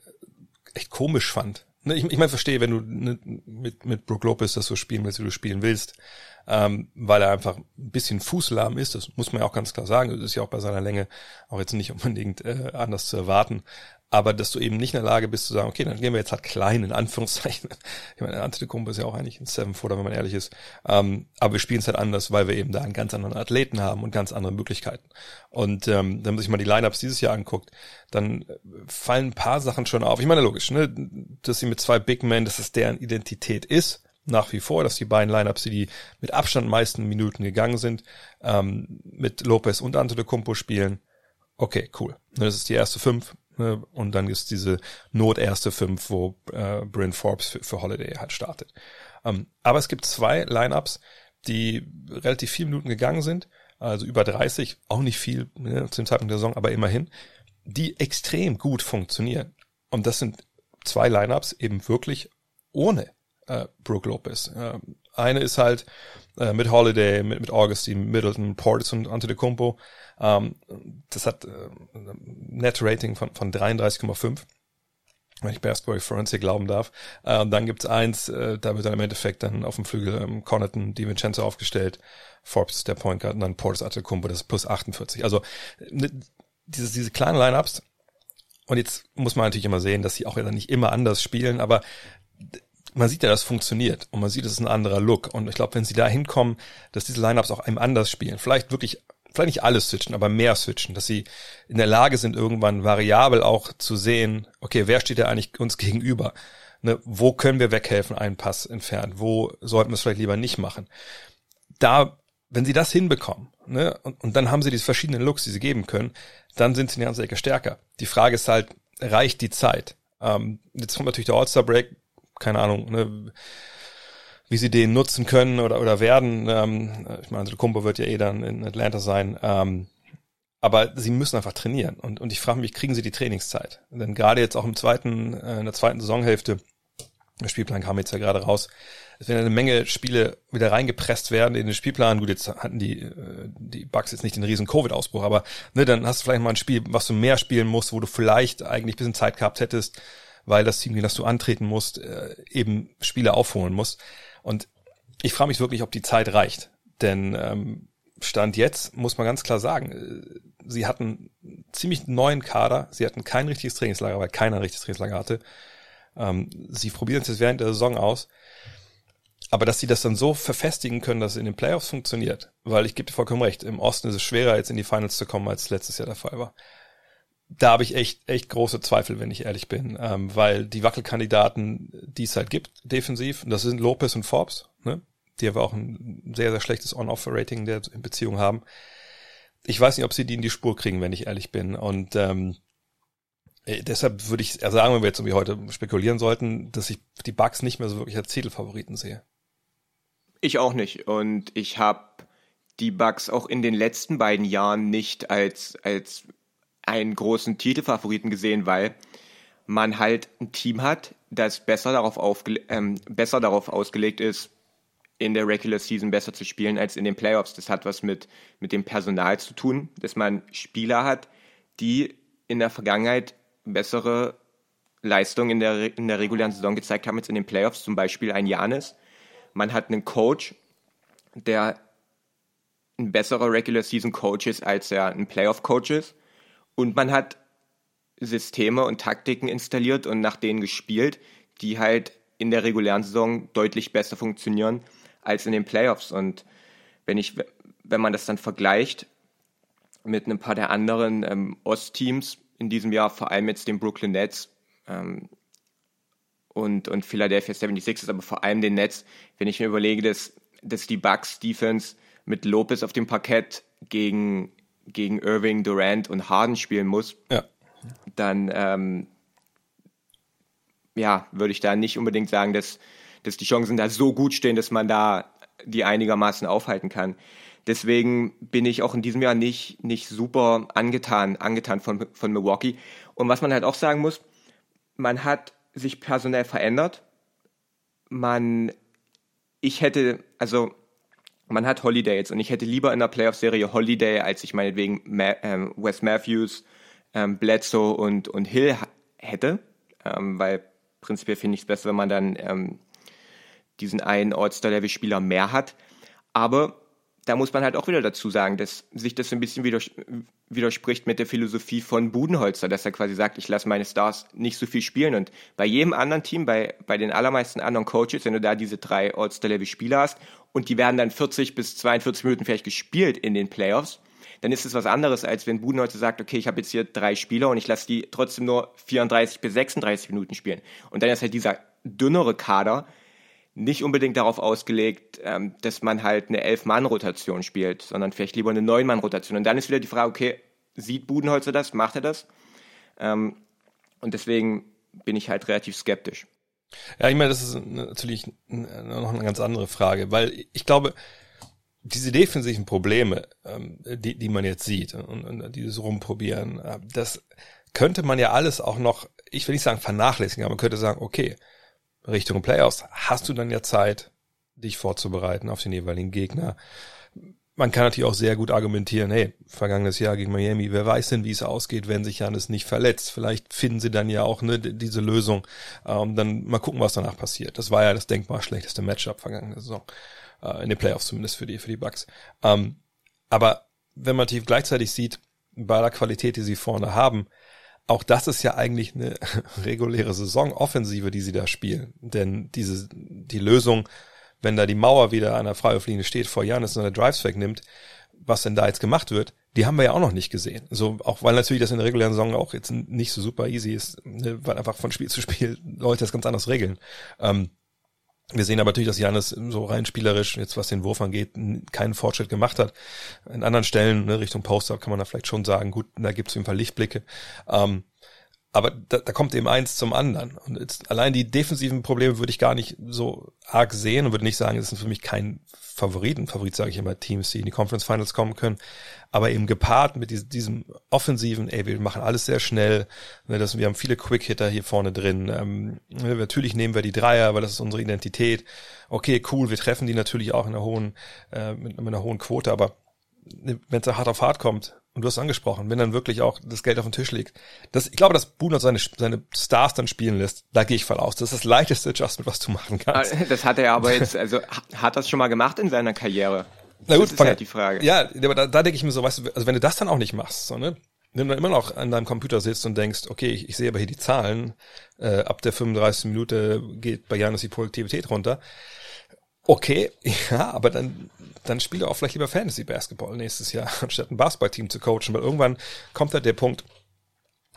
echt komisch fand. Ne, ich, ich meine, verstehe, wenn du ne, mit, mit Brook Lopez das so spielen willst, wie du spielen willst, ähm, weil er einfach ein bisschen fußlahm ist, das muss man ja auch ganz klar sagen, das ist ja auch bei seiner Länge auch jetzt nicht unbedingt äh, anders zu erwarten aber dass du eben nicht in der Lage bist zu sagen, okay, dann gehen wir jetzt halt klein, in Anführungszeichen. Ich meine, Antetokounmpo ist ja auch eigentlich ein Seven-Footer, wenn man ehrlich ist. Ähm, aber wir spielen es halt anders, weil wir eben da einen ganz anderen Athleten haben und ganz andere Möglichkeiten. Und ähm, wenn man sich mal die Lineups dieses Jahr anguckt, dann fallen ein paar Sachen schon auf. Ich meine, logisch, ne, dass sie mit zwei Big Men, dass es deren Identität ist, nach wie vor, dass die beiden Lineups, die, die mit Abstand meisten Minuten gegangen sind, ähm, mit Lopez und Antetokounmpo spielen. Okay, cool. Das ist die erste fünf Ne? Und dann ist diese Not erste fünf, wo äh, Bryn Forbes für, für Holiday halt startet. Ähm, aber es gibt zwei Lineups, die relativ viele Minuten gegangen sind, also über 30, auch nicht viel ne, zum Zeitpunkt der Saison, aber immerhin, die extrem gut funktionieren. Und das sind zwei Lineups eben wirklich ohne äh, Brooke Lopez. Äh, eine ist halt äh, mit Holiday, mit, mit Augustine, Middleton, Portis und Antetokounmpo. Ähm, das hat äh, Net-Rating von, von 33,5 wenn ich Basketball Forensic glauben darf. Äh, dann gibt's eins, äh, da wird dann im Endeffekt dann auf dem Flügel ähm, Connaughton, DiVincenzo aufgestellt, Forbes der Point Guard und dann Portis Antetokounmpo, das ist plus 48. Also ne, diese, diese kleinen Lineups und jetzt muss man natürlich immer sehen, dass sie auch dann nicht immer anders spielen, aber man sieht ja, das funktioniert und man sieht, es ist ein anderer Look. Und ich glaube, wenn sie da hinkommen, dass diese Lineups auch einem anders spielen, vielleicht wirklich, vielleicht nicht alles switchen, aber mehr switchen, dass sie in der Lage sind, irgendwann variabel auch zu sehen, okay, wer steht da eigentlich uns gegenüber? Ne, wo können wir weghelfen, einen Pass entfernen? Wo sollten wir es vielleicht lieber nicht machen? Da, wenn sie das hinbekommen, ne, und, und dann haben sie diese verschiedenen Looks, die sie geben können, dann sind sie eine ganze Ecke stärker. Die Frage ist halt, reicht die Zeit? Ähm, jetzt kommt natürlich der All-Star-Break, keine Ahnung, ne, wie sie den nutzen können oder, oder werden. Ähm, ich meine, der Kumpo wird ja eh dann in Atlanta sein. Ähm, aber sie müssen einfach trainieren. Und, und ich frage mich, kriegen sie die Trainingszeit? Denn gerade jetzt auch im zweiten, äh, in der zweiten Saisonhälfte, der Spielplan kam jetzt ja gerade raus, es werden eine Menge Spiele wieder reingepresst werden in den Spielplan. Gut, jetzt hatten die, äh, die Bugs jetzt nicht den riesen Covid-Ausbruch, aber ne, dann hast du vielleicht mal ein Spiel, was du mehr spielen musst, wo du vielleicht eigentlich bisschen Zeit gehabt hättest, weil das Team, gegen das du antreten musst, äh, eben Spiele aufholen muss. Und ich frage mich wirklich, ob die Zeit reicht. Denn ähm, Stand jetzt muss man ganz klar sagen, äh, sie hatten ziemlich neuen Kader, sie hatten kein richtiges Trainingslager, weil keiner ein richtiges Trainingslager hatte. Ähm, sie probieren es jetzt während der Saison aus. Aber dass sie das dann so verfestigen können, dass es in den Playoffs funktioniert, weil ich gebe dir vollkommen recht, im Osten ist es schwerer, jetzt in die Finals zu kommen, als letztes Jahr der Fall war da habe ich echt, echt große Zweifel, wenn ich ehrlich bin, ähm, weil die Wackelkandidaten, die es halt gibt, defensiv, das sind Lopez und Forbes, ne? die aber auch ein sehr, sehr schlechtes On-Off-Rating der Beziehung haben. Ich weiß nicht, ob sie die in die Spur kriegen, wenn ich ehrlich bin. Und ähm, äh, deshalb würde ich sagen, wenn wir jetzt irgendwie heute spekulieren sollten, dass ich die Bugs nicht mehr so wirklich als Titelfavoriten sehe. Ich auch nicht. Und ich habe die Bugs auch in den letzten beiden Jahren nicht als, als einen großen Titelfavoriten gesehen, weil man halt ein Team hat, das besser darauf, aufge ähm, besser darauf ausgelegt ist, in der Regular Season besser zu spielen als in den Playoffs. Das hat was mit, mit dem Personal zu tun, dass man Spieler hat, die in der Vergangenheit bessere Leistungen in der, in der regulären Saison gezeigt haben als in den Playoffs, zum Beispiel ein Janis. Man hat einen Coach, der ein besserer Regular Season Coach ist, als er ein Playoff Coach ist. Und man hat Systeme und Taktiken installiert und nach denen gespielt, die halt in der regulären Saison deutlich besser funktionieren als in den Playoffs. Und wenn ich, wenn man das dann vergleicht mit ein paar der anderen ähm, Ostteams in diesem Jahr, vor allem jetzt den Brooklyn Nets ähm, und, und Philadelphia 76ers, aber vor allem den Nets, wenn ich mir überlege, dass, dass die Bucks Defense mit Lopez auf dem Parkett gegen gegen Irving, Durant und Harden spielen muss, ja. dann ähm, ja, würde ich da nicht unbedingt sagen, dass, dass die Chancen da so gut stehen, dass man da die einigermaßen aufhalten kann. Deswegen bin ich auch in diesem Jahr nicht, nicht super angetan, angetan von, von Milwaukee. Und was man halt auch sagen muss, man hat sich personell verändert. Man, ich hätte, also man hat Holiday jetzt und ich hätte lieber in der Playoff-Serie Holiday, als ich meinetwegen Ma ähm, Wes Matthews, ähm, Bledsoe und, und Hill hätte, ähm, weil prinzipiell finde ich es besser, wenn man dann ähm, diesen einen All-Star-Level-Spieler mehr hat. Aber da muss man halt auch wieder dazu sagen, dass sich das ein bisschen widers widerspricht mit der Philosophie von Budenholzer, dass er quasi sagt, ich lasse meine Stars nicht so viel spielen. Und bei jedem anderen Team, bei, bei den allermeisten anderen Coaches, wenn du da diese drei All-Star-Level-Spieler hast und die werden dann 40 bis 42 Minuten vielleicht gespielt in den Playoffs, dann ist es was anderes, als wenn Budenholzer sagt, okay, ich habe jetzt hier drei Spieler und ich lasse die trotzdem nur 34 bis 36 Minuten spielen. Und dann ist halt dieser dünnere Kader, nicht unbedingt darauf ausgelegt, ähm, dass man halt eine Elf-Mann-Rotation spielt, sondern vielleicht lieber eine Neun-Mann-Rotation. Und dann ist wieder die Frage, okay, sieht Budenholzer das, macht er das? Ähm, und deswegen bin ich halt relativ skeptisch. Ja, ich meine, das ist natürlich noch eine ganz andere Frage, weil ich glaube, diese defensiven Probleme, ähm, die, die man jetzt sieht und, und dieses Rumprobieren, äh, das könnte man ja alles auch noch, ich will nicht sagen vernachlässigen, aber man könnte sagen, okay, Richtung Playoffs hast du dann ja Zeit, dich vorzubereiten auf den jeweiligen Gegner. Man kann natürlich auch sehr gut argumentieren, hey, vergangenes Jahr gegen Miami, wer weiß denn, wie es ausgeht, wenn sich Janis nicht verletzt. Vielleicht finden sie dann ja auch ne, diese Lösung. Ähm, dann mal gucken, was danach passiert. Das war ja das denkbar schlechteste Matchup vergangene Saison. Äh, in den Playoffs zumindest für die, für die Bucks. Ähm, aber wenn man tief gleichzeitig sieht, bei aller Qualität, die sie vorne haben, auch das ist ja eigentlich eine reguläre Saisonoffensive, die sie da spielen. Denn diese, die Lösung, wenn da die Mauer wieder an der Freiwurflinie steht, vor Janis und der Drives wegnimmt, was denn da jetzt gemacht wird, die haben wir ja auch noch nicht gesehen. So, auch weil natürlich das in der regulären Saison auch jetzt nicht so super easy ist, ne, weil einfach von Spiel zu Spiel Leute das ganz anders regeln. Ähm, wir sehen aber natürlich, dass Janis so rein spielerisch, jetzt was den Wurf angeht, keinen Fortschritt gemacht hat. In anderen Stellen, ne, Richtung Poster, kann man da vielleicht schon sagen, gut, da gibt es auf jeden Fall Lichtblicke. Ähm, aber da, da kommt eben eins zum anderen. Und jetzt, allein die defensiven Probleme würde ich gar nicht so arg sehen und würde nicht sagen, das sind für mich kein Favoriten. Favorit sage ich immer Teams, die in die Conference Finals kommen können. Aber eben gepaart mit diesem, diesem offensiven, ey, wir machen alles sehr schnell. Ne, das, wir haben viele Quick-Hitter hier vorne drin. Ähm, ne, natürlich nehmen wir die Dreier, weil das ist unsere Identität. Okay, cool, wir treffen die natürlich auch in einer hohen, äh, mit, mit einer hohen Quote, aber ne, wenn es hart auf hart kommt, und du hast angesprochen, wenn dann wirklich auch das Geld auf dem Tisch liegt. Das, ich glaube, dass Boone seine, seine Stars dann spielen lässt, da gehe ich voll aus. Das ist das leichteste Adjustment, was du machen kannst. Ah, das hat er aber jetzt, also hat das schon mal gemacht in seiner Karriere? Na gut, das ist halt die Frage. Ja, aber da, da denke ich mir so, weißt du, also wenn du das dann auch nicht machst, so, ne? Wenn du dann immer noch an deinem Computer sitzt und denkst, okay, ich, ich sehe aber hier die Zahlen, äh, ab der 35. Minute geht bei Janis die Produktivität runter. Okay, ja, aber dann, dann spiel doch auch vielleicht lieber Fantasy Basketball nächstes Jahr, anstatt ein Basketballteam zu coachen, weil irgendwann kommt halt der Punkt,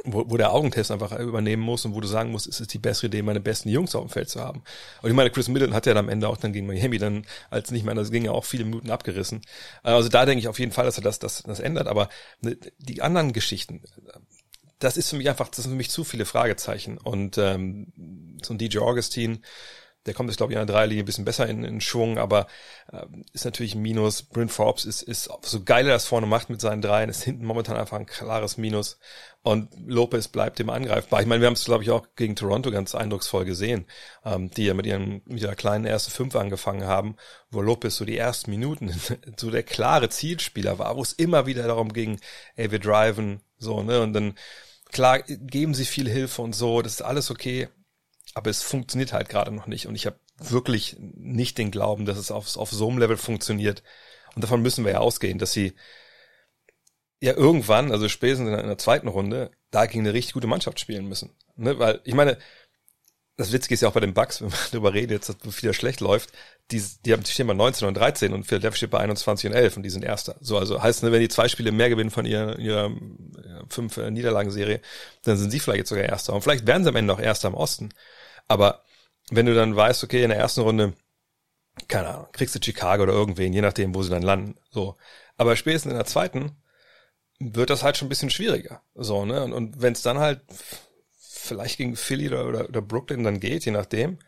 wo, wo der Augentest einfach übernehmen muss und wo du sagen musst, ist es die bessere Idee, meine besten Jungs auf dem Feld zu haben. Und ich meine, Chris Middleton hat ja dann am Ende auch dann gegen Miami dann, als nicht mehr, das ging ja auch viele Minuten abgerissen. Also da denke ich auf jeden Fall, dass er das, das, das ändert, aber ne, die anderen Geschichten, das ist für mich einfach, das sind für mich zu viele Fragezeichen. Und ähm, so ein DJ Augustin, der kommt jetzt, glaube ich, in der Dreierlinie ein bisschen besser in, in Schwung, aber äh, ist natürlich ein Minus. Bryn Forbes ist, ist so geil er das vorne macht mit seinen Dreien, ist hinten momentan einfach ein klares Minus. Und Lopez bleibt immer angreifbar. Ich meine, wir haben es, glaube ich, auch gegen Toronto ganz eindrucksvoll gesehen, ähm, die ja mit ihren mit ihrer kleinen ersten Fünf angefangen haben, wo Lopez so die ersten Minuten so der klare Zielspieler war, wo es immer wieder darum ging, ey, wir driven, so, ne, und dann klar geben sie viel Hilfe und so, das ist alles okay, aber es funktioniert halt gerade noch nicht und ich habe wirklich nicht den Glauben, dass es auf, auf so einem Level funktioniert. Und davon müssen wir ja ausgehen, dass sie ja irgendwann, also spätestens in der zweiten Runde, da gegen eine richtig gute Mannschaft spielen müssen. Ne? Weil ich meine, das Witzige ist ja auch bei den Bucks, wenn man darüber redet, jetzt, dass wieder schlecht läuft, die, die haben stehen bei 19 und 13 und Philadelphia steht bei 21 und 11 und die sind Erster. So, also heißt, ne, wenn die zwei Spiele mehr gewinnen von ihrer, ihrer fünf Niederlagenserie, dann sind sie vielleicht jetzt sogar Erster. Und vielleicht werden sie am Ende noch Erster im Osten. Aber wenn du dann weißt, okay, in der ersten Runde, keine Ahnung, kriegst du Chicago oder irgendwen, je nachdem, wo sie dann landen, so. Aber spätestens in der zweiten wird das halt schon ein bisschen schwieriger, so, ne? Und, und wenn es dann halt vielleicht gegen Philly oder, oder, oder Brooklyn dann geht, je nachdem,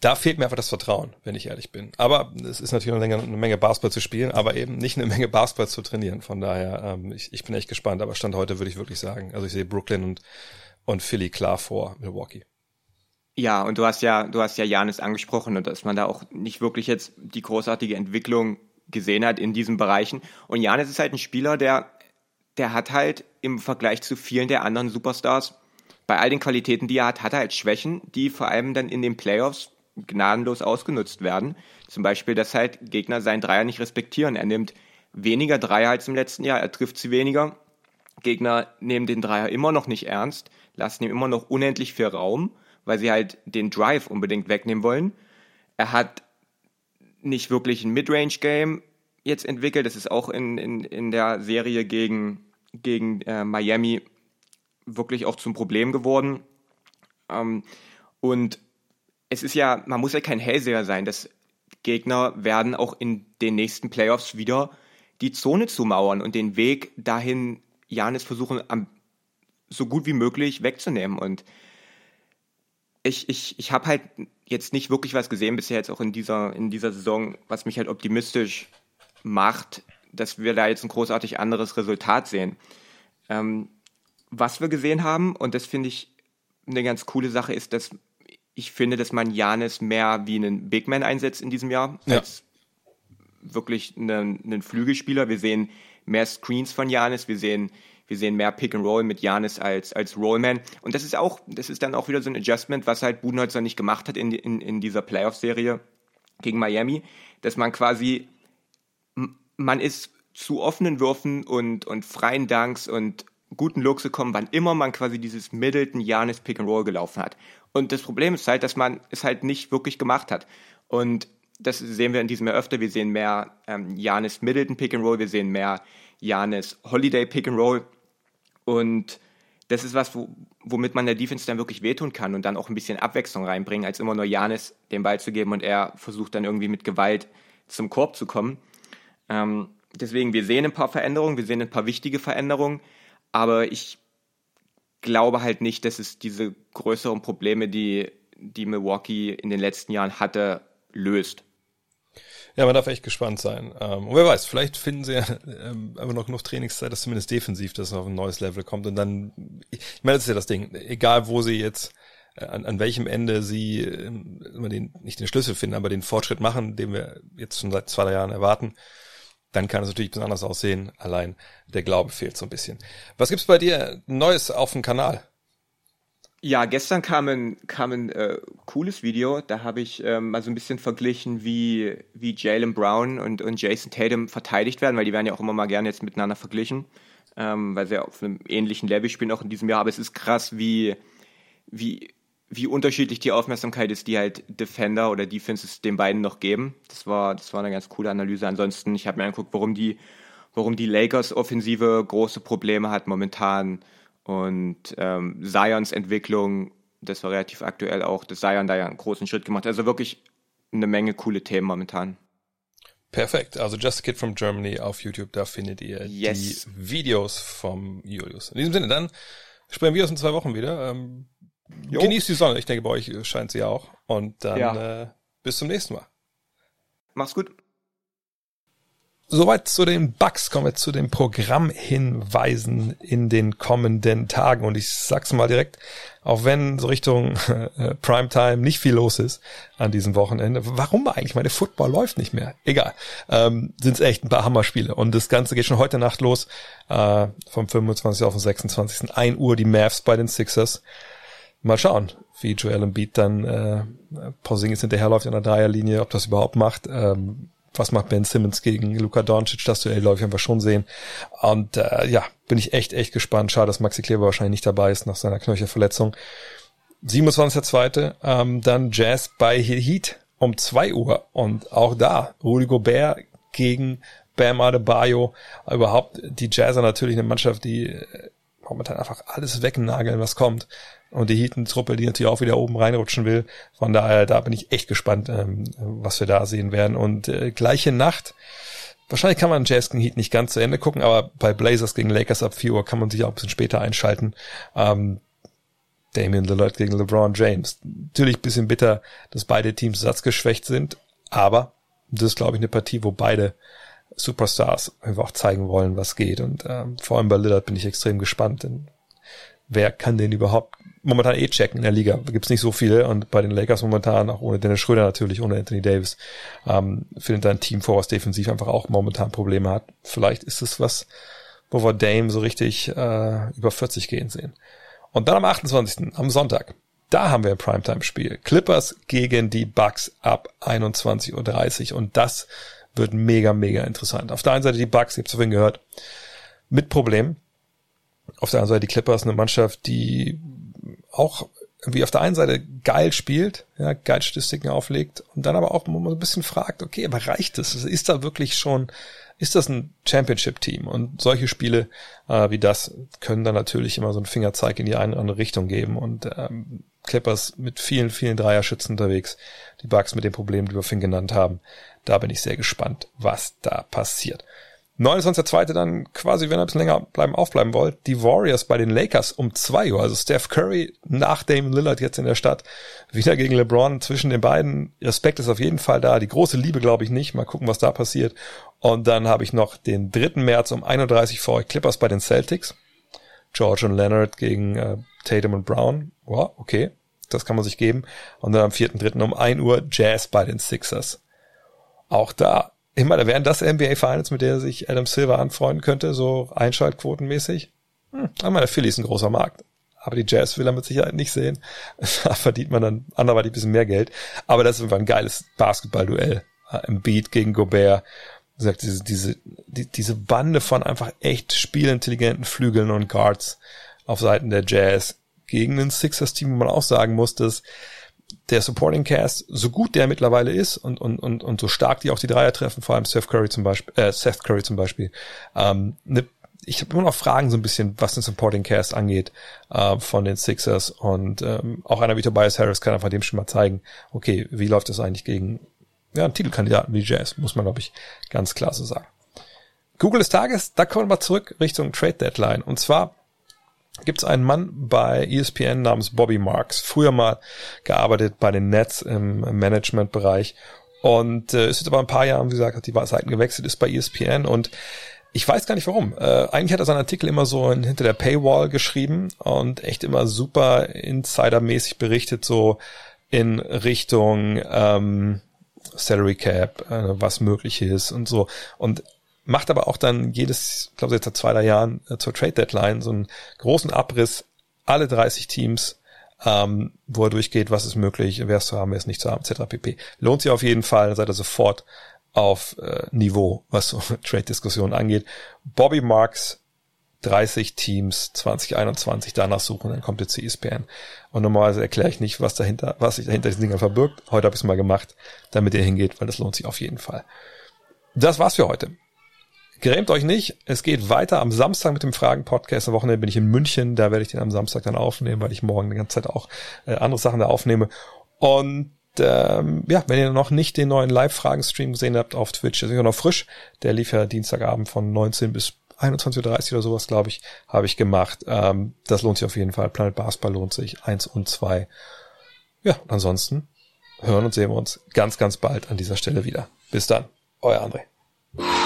da fehlt mir einfach das Vertrauen, wenn ich ehrlich bin. Aber es ist natürlich eine Menge, eine Menge Basketball zu spielen, aber eben nicht eine Menge Basketball zu trainieren. Von daher, ähm, ich, ich bin echt gespannt. Aber Stand heute würde ich wirklich sagen, also ich sehe Brooklyn und, und Philly klar vor Milwaukee. Ja, und du hast ja, du hast ja Janis angesprochen und dass man da auch nicht wirklich jetzt die großartige Entwicklung gesehen hat in diesen Bereichen. Und Janis ist halt ein Spieler, der, der hat halt im Vergleich zu vielen der anderen Superstars bei all den Qualitäten, die er hat, hat er halt Schwächen, die vor allem dann in den Playoffs gnadenlos ausgenutzt werden. Zum Beispiel, dass halt Gegner seinen Dreier nicht respektieren. Er nimmt weniger Dreier als im letzten Jahr, er trifft sie weniger. Gegner nehmen den Dreier immer noch nicht ernst, lassen ihm immer noch unendlich viel Raum, weil sie halt den Drive unbedingt wegnehmen wollen. Er hat nicht wirklich ein Midrange-Game jetzt entwickelt. Das ist auch in, in, in der Serie gegen, gegen äh, Miami wirklich auch zum Problem geworden. Ähm, und es ist ja, man muss ja kein Hellseher sein. Das Gegner werden auch in den nächsten Playoffs wieder die Zone zumauern und den Weg dahin Janis versuchen, am, so gut wie möglich wegzunehmen. Und ich, ich, ich habe halt jetzt nicht wirklich was gesehen bisher jetzt auch in dieser, in dieser Saison, was mich halt optimistisch macht, dass wir da jetzt ein großartig anderes Resultat sehen. Ähm, was wir gesehen haben, und das finde ich eine ganz coole Sache, ist, dass ich finde, dass man Janis mehr wie einen Big Man einsetzt in diesem Jahr, ja. als wirklich einen, einen Flügelspieler. Wir sehen mehr Screens von Janis, wir sehen, wir sehen mehr Pick and Roll mit Janis als, als Rollman. Und das ist auch, das ist dann auch wieder so ein Adjustment, was halt Budenholzer nicht gemacht hat in, in, in dieser Playoff-Serie gegen Miami, dass man quasi, man ist zu offenen Würfen und, und freien Dunks und guten Looks gekommen, wann immer man quasi dieses Middleton Janis Pick and Roll gelaufen hat. Und das Problem ist halt, dass man es halt nicht wirklich gemacht hat. Und das sehen wir in diesem Jahr öfter. Wir sehen mehr ähm, Janis Middleton Pick and Roll, wir sehen mehr Janis Holiday Pick and Roll. Und das ist was, wo, womit man der Defense dann wirklich wehtun kann und dann auch ein bisschen Abwechslung reinbringen, als immer nur Janis den Ball zu geben und er versucht dann irgendwie mit Gewalt zum Korb zu kommen. Ähm, deswegen, wir sehen ein paar Veränderungen, wir sehen ein paar wichtige Veränderungen. Aber ich glaube halt nicht, dass es diese größeren Probleme, die, die Milwaukee in den letzten Jahren hatte, löst. Ja, man darf echt gespannt sein. Ähm, und wer weiß, vielleicht finden sie ja ähm, aber noch genug Trainingszeit, dass zumindest defensiv das auf ein neues Level kommt. Und dann, ich meine, das ist ja das Ding, egal wo sie jetzt, äh, an, an welchem Ende sie ähm, den, nicht den Schlüssel finden, aber den Fortschritt machen, den wir jetzt schon seit zwei, drei Jahren erwarten, dann kann es natürlich besonders aussehen. Allein der Glaube fehlt so ein bisschen. Was gibt's bei dir Neues auf dem Kanal? Ja, gestern kam ein, kam ein äh, cooles Video. Da habe ich ähm, mal so ein bisschen verglichen, wie, wie Jalen Brown und, und Jason Tatum verteidigt werden, weil die werden ja auch immer mal gerne jetzt miteinander verglichen, ähm, weil sie ja auf einem ähnlichen Level spielen auch in diesem Jahr. Aber es ist krass, wie, wie wie unterschiedlich die Aufmerksamkeit ist, die halt Defender oder Defenses den beiden noch geben. Das war, das war eine ganz coole Analyse. Ansonsten, ich habe mir angeguckt, warum die, warum die Lakers Offensive große Probleme hat momentan und ähm, Zions Entwicklung, das war relativ aktuell auch, dass Zion da ja einen großen Schritt gemacht hat. Also wirklich eine Menge coole Themen momentan. Perfekt. Also Just a Kid from Germany auf YouTube, da findet ihr yes. die Videos vom Julius. In diesem Sinne, dann sprechen wir uns in zwei Wochen wieder. Ähm. Genießt die Sonne. Ich denke, bei euch scheint sie auch. Und dann ja. äh, bis zum nächsten Mal. Mach's gut. Soweit zu den Bugs kommen wir zu den Programmhinweisen in den kommenden Tagen. Und ich sag's mal direkt, auch wenn so Richtung äh, Primetime nicht viel los ist an diesem Wochenende, warum eigentlich? Meine Football läuft nicht mehr. Egal. Ähm, Sind echt ein paar Hammerspiele. Und das Ganze geht schon heute Nacht los. Äh, vom 25. auf den 26. 1 Uhr die Mavs bei den Sixers mal schauen, wie Joel Embiid dann äh, Porzingis hinterherläuft in der Dreierlinie, ob das überhaupt macht. Ähm, was macht Ben Simmons gegen Luka Doncic? Das Duell läuft einfach schon sehen. Und äh, ja, bin ich echt, echt gespannt. Schade, dass Maxi Kleber wahrscheinlich nicht dabei ist nach seiner Knöchelverletzung. 27.2. Ähm, dann Jazz bei Heat um 2 Uhr. Und auch da, Rudy Gobert gegen Bam Adebayo. Überhaupt die Jazzer natürlich eine Mannschaft, die äh, momentan einfach alles wegnageln, was kommt. Und die Heaton-Truppe, die natürlich auch wieder oben reinrutschen will. Von daher, da bin ich echt gespannt, ähm, was wir da sehen werden. Und äh, gleiche Nacht, wahrscheinlich kann man Jazz gegen Heat nicht ganz zu Ende gucken, aber bei Blazers gegen Lakers ab 4 Uhr kann man sich auch ein bisschen später einschalten. Ähm, Damian Lillard gegen LeBron James. Natürlich bisschen bitter, dass beide Teams satzgeschwächt sind, aber das ist, glaube ich, eine Partie, wo beide Superstars einfach auch zeigen wollen, was geht. Und ähm, vor allem bei Lillard bin ich extrem gespannt, denn wer kann den überhaupt momentan eh checken in der Liga? Da gibt's nicht so viele und bei den Lakers momentan, auch ohne Dennis Schröder natürlich, ohne Anthony Davis, ähm, findet da ein Team vor, was defensiv einfach auch momentan Probleme hat. Vielleicht ist es was, wo wir Dame so richtig äh, über 40 gehen sehen. Und dann am 28. am Sonntag, da haben wir ein Primetime-Spiel. Clippers gegen die Bucks ab 21.30 Uhr und das wird mega, mega interessant. Auf der einen Seite die Bucks, ich habe vorhin gehört, mit Problemen. Auf der anderen Seite die Clippers, eine Mannschaft, die auch wie auf der einen Seite geil spielt, ja, geil Statistiken auflegt und dann aber auch mal ein bisschen fragt, okay, aber reicht das? Ist da wirklich schon, ist das ein Championship-Team? Und solche Spiele äh, wie das können dann natürlich immer so einen Fingerzeig in die eine oder andere Richtung geben und ähm, Clippers mit vielen, vielen Dreierschützen unterwegs, die Bugs mit den Problemen, die wir Finn genannt haben. Da bin ich sehr gespannt, was da passiert. 29.2. dann quasi, wenn ihr ein bisschen länger bleiben, aufbleiben wollt, die Warriors bei den Lakers um 2 Uhr. Also Steph Curry nach Damon Lillard jetzt in der Stadt. Wieder gegen LeBron zwischen den beiden. Respekt ist auf jeden Fall da. Die große Liebe glaube ich nicht. Mal gucken, was da passiert. Und dann habe ich noch den 3. März um 31 vor euch Clippers bei den Celtics. George und Leonard gegen äh, Tatum und Brown. Wow, okay. Das kann man sich geben. Und dann am 4.3. um 1 Uhr Jazz bei den Sixers. Auch da ich meine, wären das NBA Finals, mit der sich Adam Silver anfreunden könnte, so Einschaltquotenmäßig? Hm, ich meine, Philly ist ein großer Markt. Aber die Jazz will er mit Sicherheit nicht sehen. Da verdient man dann anderweitig ein bisschen mehr Geld. Aber das ist einfach ein geiles Basketballduell. Im Beat gegen Gobert. Wie gesagt, diese, diese, die, diese Bande von einfach echt spielintelligenten Flügeln und Guards auf Seiten der Jazz gegen ein Sixers-Team, wo man auch sagen muss, dass der Supporting Cast, so gut der mittlerweile ist und, und, und, und so stark die auch die Dreier treffen, vor allem Seth Curry zum Beispiel, äh, Seth Curry zum Beispiel, ähm, ne, ich habe immer noch Fragen so ein bisschen, was den Supporting Cast angeht äh, von den Sixers und ähm, auch einer wie Tobias Harris kann einfach dem schon mal zeigen, okay, wie läuft das eigentlich gegen ja, einen Titelkandidaten wie Jazz, muss man glaube ich ganz klar so sagen. Google des Tages, da kommen wir zurück Richtung Trade Deadline und zwar gibt es einen Mann bei ESPN namens Bobby Marks, früher mal gearbeitet bei den Nets im, Managementbereich und äh, ist jetzt aber ein paar Jahren, wie gesagt, hat die Seiten gewechselt, ist bei ESPN und ich weiß gar nicht warum. Äh, eigentlich hat er seinen Artikel immer so in, hinter der Paywall geschrieben und echt immer super insidermäßig berichtet, so in Richtung ähm, Salary Cap, äh, was möglich ist und so. Und macht aber auch dann jedes, ich glaube jetzt seit zwei, drei Jahren äh, zur Trade Deadline so einen großen Abriss, alle 30 Teams, ähm, wo er durchgeht, was ist möglich, wer ist zu haben, wer ist nicht zu haben, etc. pp. Lohnt sich auf jeden Fall, seid ihr sofort auf äh, Niveau, was so Trade-Diskussionen angeht. Bobby Marks, 30 Teams 2021 danach suchen, dann kommt jetzt die ESPN. Und normalerweise erkläre ich nicht, was dahinter, was sich dahinter diesen Dingern verbirgt. Heute habe ich es mal gemacht, damit ihr hingeht, weil das lohnt sich auf jeden Fall. Das war's für heute. Grämt euch nicht. Es geht weiter am Samstag mit dem Fragen-Podcast. Am Wochenende bin ich in München. Da werde ich den am Samstag dann aufnehmen, weil ich morgen die ganze Zeit auch äh, andere Sachen da aufnehme. Und ähm, ja, wenn ihr noch nicht den neuen Live-Fragen-Stream gesehen habt auf Twitch, ist ja noch frisch. Der lief ja Dienstagabend von 19 bis 21.30 Uhr oder sowas, glaube ich, habe ich gemacht. Ähm, das lohnt sich auf jeden Fall. Planet Basketball lohnt sich. Eins und zwei. Ja, ansonsten hören und sehen wir uns ganz, ganz bald an dieser Stelle wieder. Bis dann. Euer André.